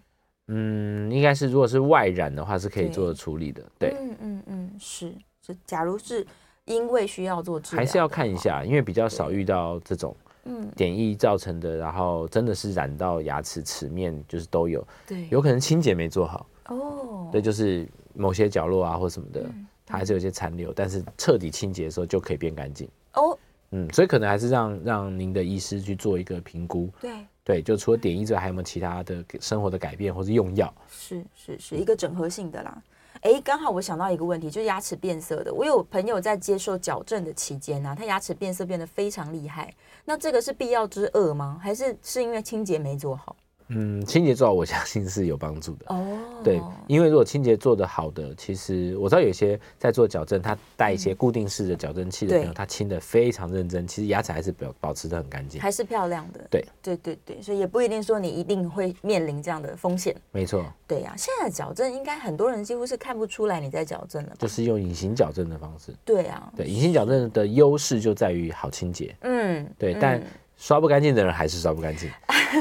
嗯，应该是，如果是外染的话，是可以做处理的。对，嗯嗯嗯，是，是。假如是因为需要做治疗，还是要看一下，因为比较少遇到这种，嗯，点液造成的，然后真的是染到牙齿齿面，就是都有，对，有可能清洁没做好。哦，对，就是某些角落啊或什么的，嗯、它还是有些残留，但是彻底清洁的时候就可以变干净。哦，嗯，所以可能还是让让您的医师去做一个评估。对，对，就除了点医之外，还有没有其他的生活的改变或是用药？是是是一个整合性的啦。哎，刚好我想到一个问题，就是牙齿变色的。我有朋友在接受矫正的期间呢、他牙齿变色变得非常厉害。那这个是必要之恶吗？还是是因为清洁没做好？嗯，清洁做好，我相信是有帮助的。哦，对，因为如果清洁做得好的，其实我知道有些在做矫正，他带一些固定式的矫正器的朋友，他清的非常认真，其实牙齿还是保保持的很干净，还是漂亮的。对，对对对，所以也不一定说你一定会面临这样的风险。没错。对呀，现在矫正应该很多人几乎是看不出来你在矫正了，就是用隐形矫正的方式。对啊，对，隐形矫正的优势就在于好清洁。嗯，对，但。刷不干净的人还是刷不干净，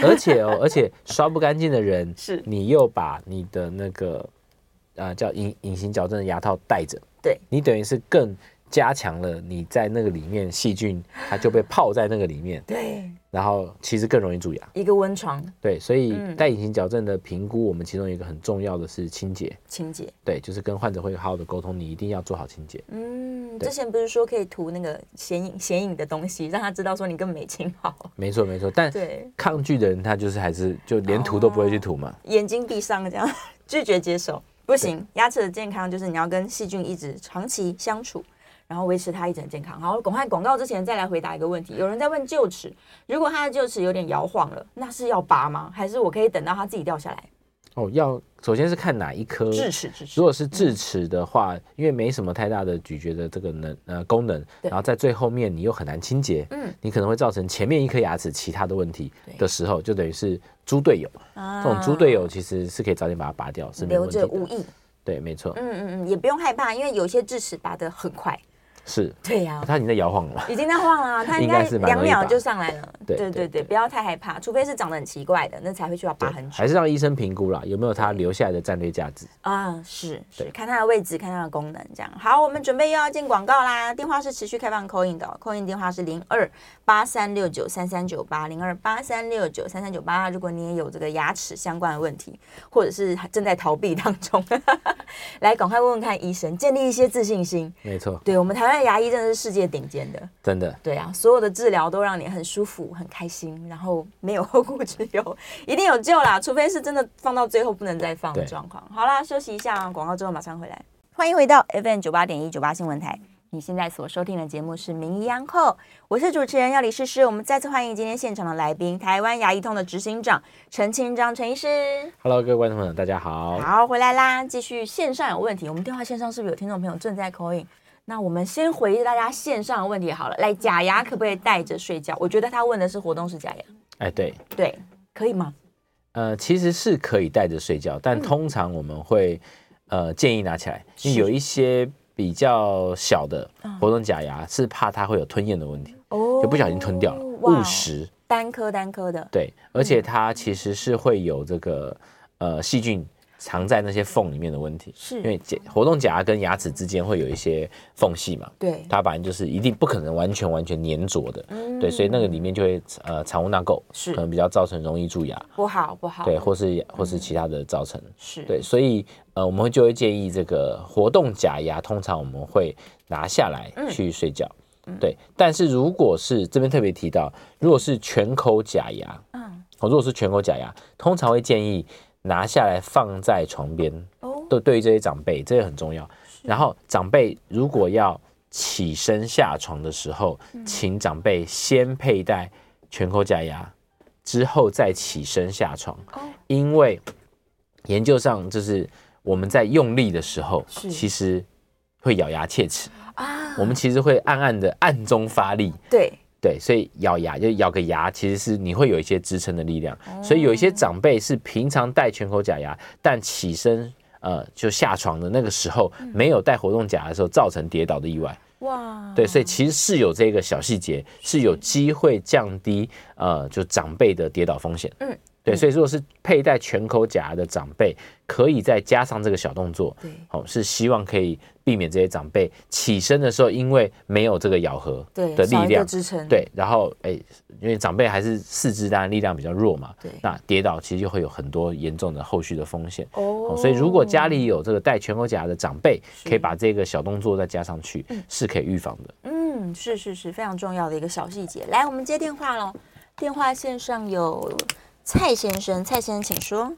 而且哦，而且刷不干净的人 是，你又把你的那个，呃，叫隐隐形矫正的牙套戴着，对，你等于是更。加强了你在那个里面细菌，它就被泡在那个里面。对，然后其实更容易蛀牙。一个温床。对，所以戴隐形矫正的评估，我们其中一个很重要的是清洁。清洁。对，就是跟患者会好好的沟通，你一定要做好清洁。嗯，之前不是说可以涂那个显影显影的东西，让他知道说你根本没清好。没错没错，但对抗拒的人，他就是还是就连涂都不会去涂嘛。哦，眼睛闭上这样 拒绝接受，不行。牙齿的健康就是你要跟细菌一直长期相处。然后维持它一整健康。好，广开广告之前再来回答一个问题。有人在问臼齿，如果他的臼齿有点摇晃了，那是要拔吗？还是我可以等到它自己掉下来？哦，要首先是看哪一颗智齿。智齿，如果是智齿的话，嗯、因为没什么太大的咀嚼的这个能呃功能，然后在最后面你又很难清洁，嗯，你可能会造成前面一颗牙齿其他的问题的时候，就等于是猪队友。啊、这种猪队友其实是可以早点把它拔掉，是没有问题的。留着无益。对，没错。嗯嗯嗯，也不用害怕，因为有些智齿拔得很快。是对呀，他已经在摇晃了，已经在晃了，他应该两秒就上来了。对对对对，不要太害怕，除非是长得很奇怪的，那才会需要拔很久。还是让医生评估啦，有没有他留下来的战略价值啊？是是，看他的位置，看他的功能，这样。好，我们准备又要进广告啦，电话是持续开放 call in 的，call in 电话是零二八三六九三三九八零二八三六九三三九八。如果你也有这个牙齿相关的问题，或者是正在逃避当中，来赶快问问看医生，建立一些自信心。没错，对我们台湾。牙医真的是世界顶尖的，真的。对啊，所有的治疗都让你很舒服、很开心，然后没有后顾之忧，一定有救啦！除非是真的放到最后不能再放的状况。好啦，休息一下，广告之后马上回来。欢迎回到 FM 九八点一九八新闻台，你现在所收听的节目是《名医央后》，我是主持人要李诗诗。我们再次欢迎今天现场的来宾，台湾牙医通的执行长陈清章陈医师。Hello，各位观众朋友，大家好。好，回来啦，继续线上有问题，我们电话线上是不是有听众朋友正在 call in？那我们先回大家线上的问题好了，来，假牙可不可以戴着睡觉？我觉得他问的是活动式假牙。哎，对对，可以吗？呃，其实是可以戴着睡觉，但通常我们会、嗯、呃建议拿起来，因为有一些比较小的活动假牙是怕它会有吞咽的问题，哦，就不小心吞掉了，误食。单颗单颗的。对，而且它其实是会有这个呃细菌。藏在那些缝里面的问题，是。因为假活动假牙跟牙齿之间会有一些缝隙嘛？对，它反正就是一定不可能完全完全粘着的，嗯，对，所以那个里面就会呃藏污纳垢，是。可能比较造成容易蛀牙，不好不好，对，或是或是其他的造成，是。对，所以呃我们会就会建议这个活动假牙，通常我们会拿下来去睡觉，嗯，对，但是如果是这边特别提到，如果是全口假牙，嗯，如果是全口假牙，通常会建议。拿下来放在床边，哦，都对于这些长辈，这个很重要。然后长辈如果要起身下床的时候，请长辈先佩戴全口假牙，之后再起身下床。因为研究上就是我们在用力的时候，其实会咬牙切齿。啊，我们其实会暗暗的暗中发力，对。对，所以咬牙就咬个牙，其实是你会有一些支撑的力量。所以有一些长辈是平常戴全口假牙，但起身呃就下床的那个时候没有戴活动假牙的时候，造成跌倒的意外。哇，对，所以其实是有这个小细节，是有机会降低呃就长辈的跌倒风险。嗯。对，所以如果是佩戴全口假牙的长辈，可以再加上这个小动作，对，好，是希望可以避免这些长辈起身的时候，因为没有这个咬合的力量支撑，对，然后哎，因为长辈还是四肢当然力量比较弱嘛，对，那跌倒其实就会有很多严重的后续的风险哦。所以如果家里有这个戴全口假牙的长辈，可以把这个小动作再加上去，是可以预防的。嗯，是是是，非常重要的一个小细节。来，我们接电话喽，电话线上有。蔡先生，蔡先生，请说。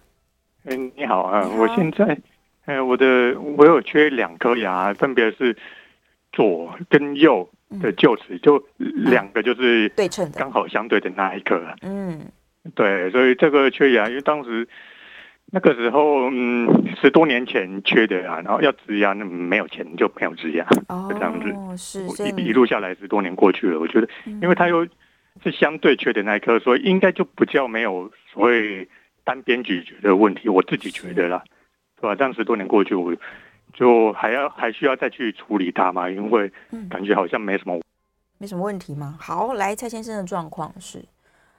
嗯，你好啊，好我现在，呃，我的我有缺两颗牙，分别是左跟右的臼齿，嗯、就两个就是对称的，刚好相对的那一颗。嗯，对，所以这个缺牙，因为当时那个时候，嗯，十多年前缺的牙，然后要植牙，那没有钱就没有植牙，哦，就这样子。是，一一路下来十多年过去了，我觉得，因为他又是相对缺的那一颗，所以应该就不叫没有所谓单边咀嚼的问题，我自己觉得啦，是吧？这样十多年过去，我就还要还需要再去处理它嘛，因为感觉好像没什么。没什么问题吗？好，来蔡先生的状况是，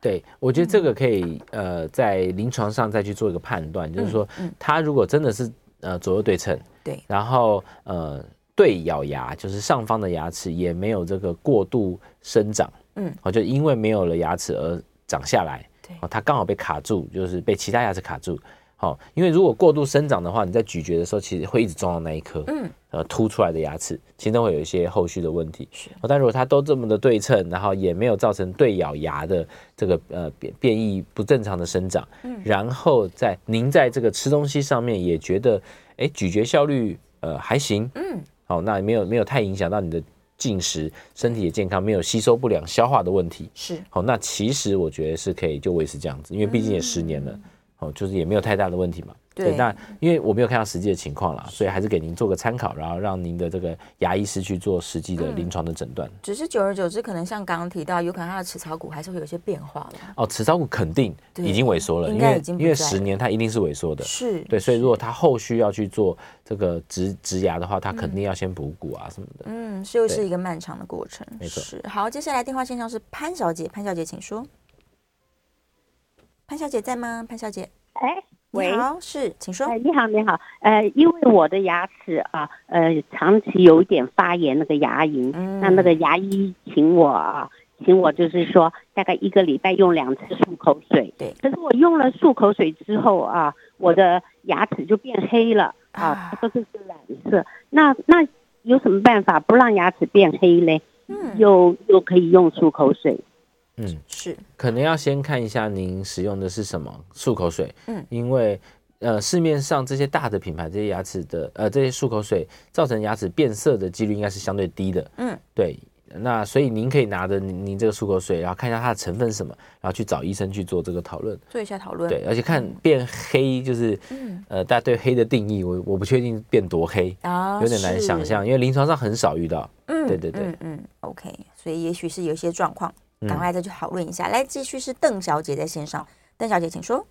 对，我觉得这个可以呃在临床上再去做一个判断，嗯、就是说，他如果真的是呃左右对称，对，然后呃对咬牙，就是上方的牙齿也没有这个过度生长，嗯，哦，就因为没有了牙齿而长下来，对，哦，它刚好被卡住，就是被其他牙齿卡住。哦，因为如果过度生长的话，你在咀嚼的时候，其实会一直撞到那一颗，嗯，呃，凸出来的牙齿，其实都会有一些后续的问题。是，但如果它都这么的对称，然后也没有造成对咬牙的这个呃变变异不正常的生长，嗯，然后在您在这个吃东西上面也觉得，哎，咀嚼效率呃还行，嗯，好，那没有没有太影响到你的进食，身体也健康，没有吸收不良、消化的问题，是，好，那其实我觉得是可以就维持这样子，因为毕竟也十年了。嗯就是也没有太大的问题嘛。对，那因为我没有看到实际的情况啦，所以还是给您做个参考，然后让您的这个牙医师去做实际的临床的诊断。只是久而久之，可能像刚刚提到，有可能他的齿槽骨还是会有些变化了。哦，齿槽骨肯定已经萎缩了，因为因为十年它一定是萎缩的。是，对，所以如果他后续要去做这个植植牙的话，他肯定要先补骨啊什么的。嗯，是又是一个漫长的过程。没错。好，接下来电话线上是潘小姐，潘小姐请说。潘小姐在吗？潘小姐，哎，喂，好，是，请说。哎，你好，你好，呃，因为我的牙齿啊，呃，长期有一点发炎，那个牙龈，嗯，那那个牙医请我啊，请我就是说，大概一个礼拜用两次漱口水。对。可是我用了漱口水之后啊，我的牙齿就变黑了啊，它都是是染色。那那有什么办法不让牙齿变黑嘞？嗯，又又可以用漱口水。嗯，是，可能要先看一下您使用的是什么漱口水，嗯，因为呃市面上这些大的品牌这些牙齿的呃这些漱口水造成牙齿变色的几率应该是相对低的，嗯，对，那所以您可以拿着您您这个漱口水，然后看一下它的成分是什么，然后去找医生去做这个讨论，做一下讨论，对，而且看变黑就是，嗯，呃大家对黑的定义我我不确定变多黑啊，有点难想象，因为临床上很少遇到，嗯，对对对，嗯嗯，OK，所以也许是有一些状况。赶快再去讨论一下，来继续是邓小姐在线上，邓小姐请说。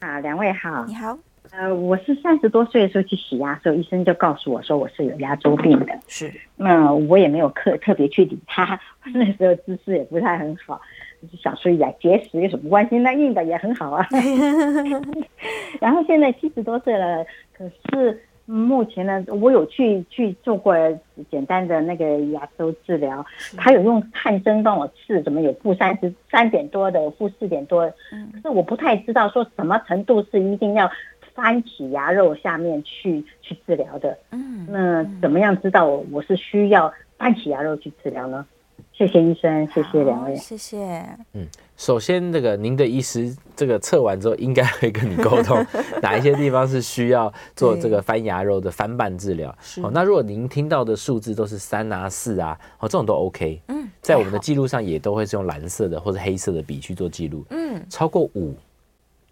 啊，两位好，你好。呃，我是三十多岁的时候去洗牙的时候，医生就告诉我说我是有牙周病的。是，那我也没有特特别去理他，那时候姿势也不太很好，就想说呀，结石有什么关系？那硬的也很好啊。然后现在七十多岁了，可是。目前呢，我有去去做过简单的那个牙周治疗，他有用探针帮我刺，怎么有负三十三点多的，负四点多，可是我不太知道说什么程度是一定要翻起牙肉下面去去治疗的。嗯，那怎么样知道我我是需要翻起牙肉去治疗呢？谢谢医生，谢谢两位，谢谢。嗯，首先这个您的医师这个测完之后，应该会跟你沟通 哪一些地方是需要做这个翻牙肉的翻瓣治疗。好，那如果您听到的数字都是三啊四啊，哦，这种都 OK。嗯，在我们的记录上也都会是用蓝色的或者黑色的笔去做记录。嗯，超过五，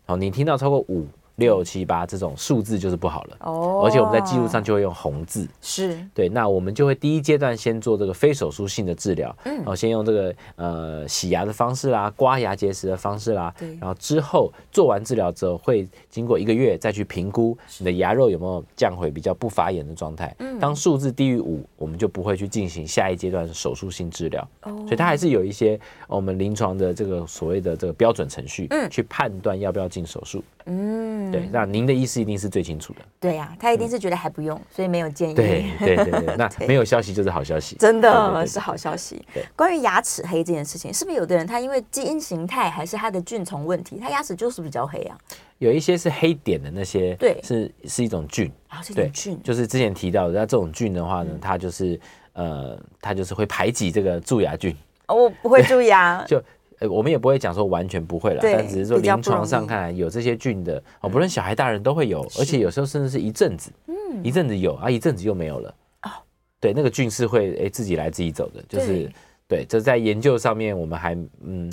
哦，你听到超过五。六七八这种数字就是不好了。哦，而且我们在记录上就会用红字，是。对，那我们就会第一阶段先做这个非手术性的治疗，嗯，然后先用这个呃洗牙的方式啦，刮牙结石的方式啦，对，然后之后做完治疗之后，会经过一个月再去评估你的牙肉有没有降回比较不发炎的状态，嗯，当数字低于五，我们就不会去进行下一阶段手术性治疗，哦，所以它还是有一些我们临床的这个所谓的这个标准程序，嗯，去判断要不要进手术，嗯。对，那您的意思一定是最清楚的。对呀、啊，他一定是觉得还不用，嗯、所以没有建议。对对对对，那 没有消息就是好消息，真的是好消息。对，关于牙齿黑这件事情，是不是有的人他因为基因形态还是他的菌虫问题，他牙齿就是比较黑啊？有一些是黑点的那些，对，是是一种菌啊，是一种菌，就是之前提到的，那这种菌的话呢，它就是呃，它就是会排挤这个蛀牙菌。哦，我不会蛀牙，就。呃，我们也不会讲说完全不会了，但只是说临床上看来有这些菌的哦，不论小孩大人都会有，而且有时候甚至是一阵子，嗯，一阵子有啊，一阵子又没有了。哦，对，那个菌是会诶自己来自己走的，就是对，这在研究上面我们还嗯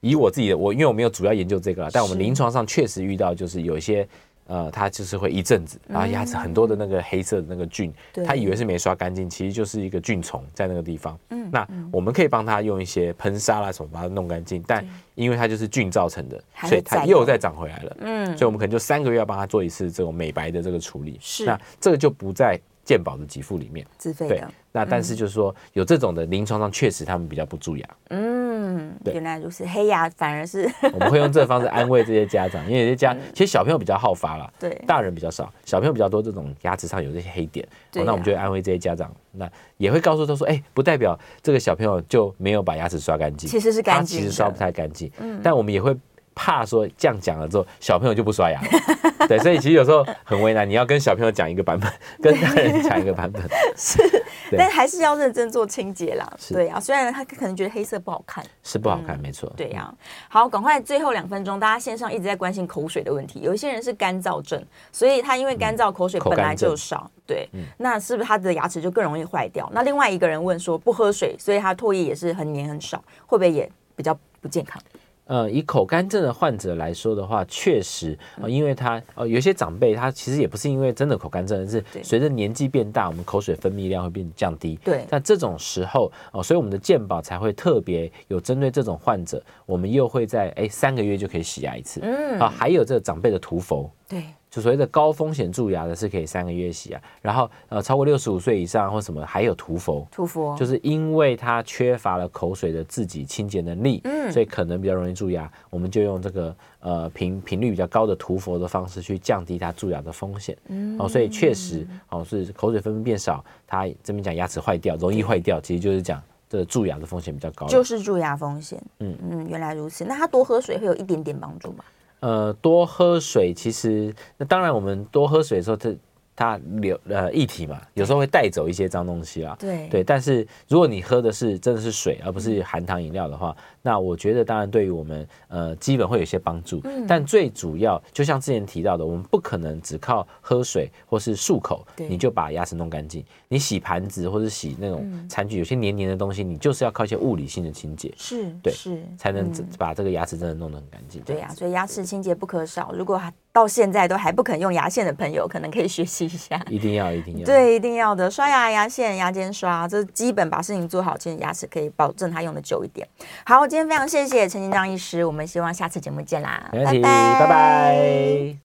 以我自己的我，因为我没有主要研究这个啦，但我们临床上确实遇到就是有一些。呃，它就是会一阵子，然后牙齿很多的那个黑色的那个菌，它、嗯、以为是没刷干净，其实就是一个菌虫在那个地方。嗯，那我们可以帮他用一些喷砂啦什么把它弄干净，但因为它就是菌造成的，所以它又再长回来了。嗯，所以我们可能就三个月要帮他做一次这种美白的这个处理。是，那这个就不在健保的给付里面，自费的。对，那但是就是说有这种的临床上确实他们比较不蛀牙。嗯。嗯，原来如此，黑牙反而是我们会用这个方式安慰这些家长，因为有些家其实小朋友比较好发啦，对，大人比较少，小朋友比较多这种牙齿上有这些黑点，啊哦，那我们就会安慰这些家长，那也会告诉他说，哎、欸，不代表这个小朋友就没有把牙齿刷干净，其实是干净，其实刷不太干净，嗯，但我们也会。怕说这样讲了之后，小朋友就不刷牙了，对，所以其实有时候很为难，你要跟小朋友讲一个版本，跟大人讲一个版本，是，但还是要认真做清洁啦，对啊，虽然他可能觉得黑色不好看，是不好看，嗯、没错，对呀、啊，好，赶快最后两分钟，大家线上一直在关心口水的问题，有一些人是干燥症，所以他因为干燥口水本来就少，对，嗯、那是不是他的牙齿就更容易坏掉？那另外一个人问说不喝水，所以他唾液也是很黏很少，会不会也比较不健康？呃，以口干症的患者来说的话，确实，呃，因为他呃，有些长辈他其实也不是因为真的口干症，而是随着年纪变大，我们口水分泌量会变降低。对，那这种时候哦，呃，所以我们的健保才会特别有针对这种患者，我们又会在哎三个月就可以洗牙一次。嗯，啊，还有这个长辈的涂氟。对。就所谓的高风险蛀牙的是可以三个月洗啊，然后呃超过六十五岁以上或什么还有涂氟，涂氟。就是因为它缺乏了口水的自己清洁能力，嗯，所以可能比较容易蛀牙，我们就用这个呃频频率比较高的涂氟的方式去降低它蛀牙的风险，嗯，哦，所以确实哦是口水分泌变少，它这边讲牙齿坏掉容易坏掉，其实就是讲这个蛀牙的风险比较高，就是蛀牙风险，嗯。嗯，原来如此，那他多喝水会有一点点帮助吗？呃，多喝水，其实那当然，我们多喝水的时候，它它流呃液体嘛，有时候会带走一些脏东西啦。对对，但是如果你喝的是真的是水，而不是含糖饮料的话。嗯那我觉得当然对于我们呃基本会有一些帮助，嗯，但最主要就像之前提到的，我们不可能只靠喝水或是漱口，你就把牙齿弄干净。你洗盘子或是洗那种餐具，有些黏黏的东西，你就是要靠一些物理性的清洁，是，对，是才能把这个牙齿真的弄得很干净。对呀，所以牙齿清洁不可少。如果到现在都还不肯用牙线的朋友，可能可以学习一下。一定要，一定要，对，一定要的。刷牙、牙线、牙间刷，这基本把事情做好，其实牙齿可以保证它用的久一点。好。今天非常谢谢陈金章医师，我们希望下次节目见啦，拜拜，拜拜。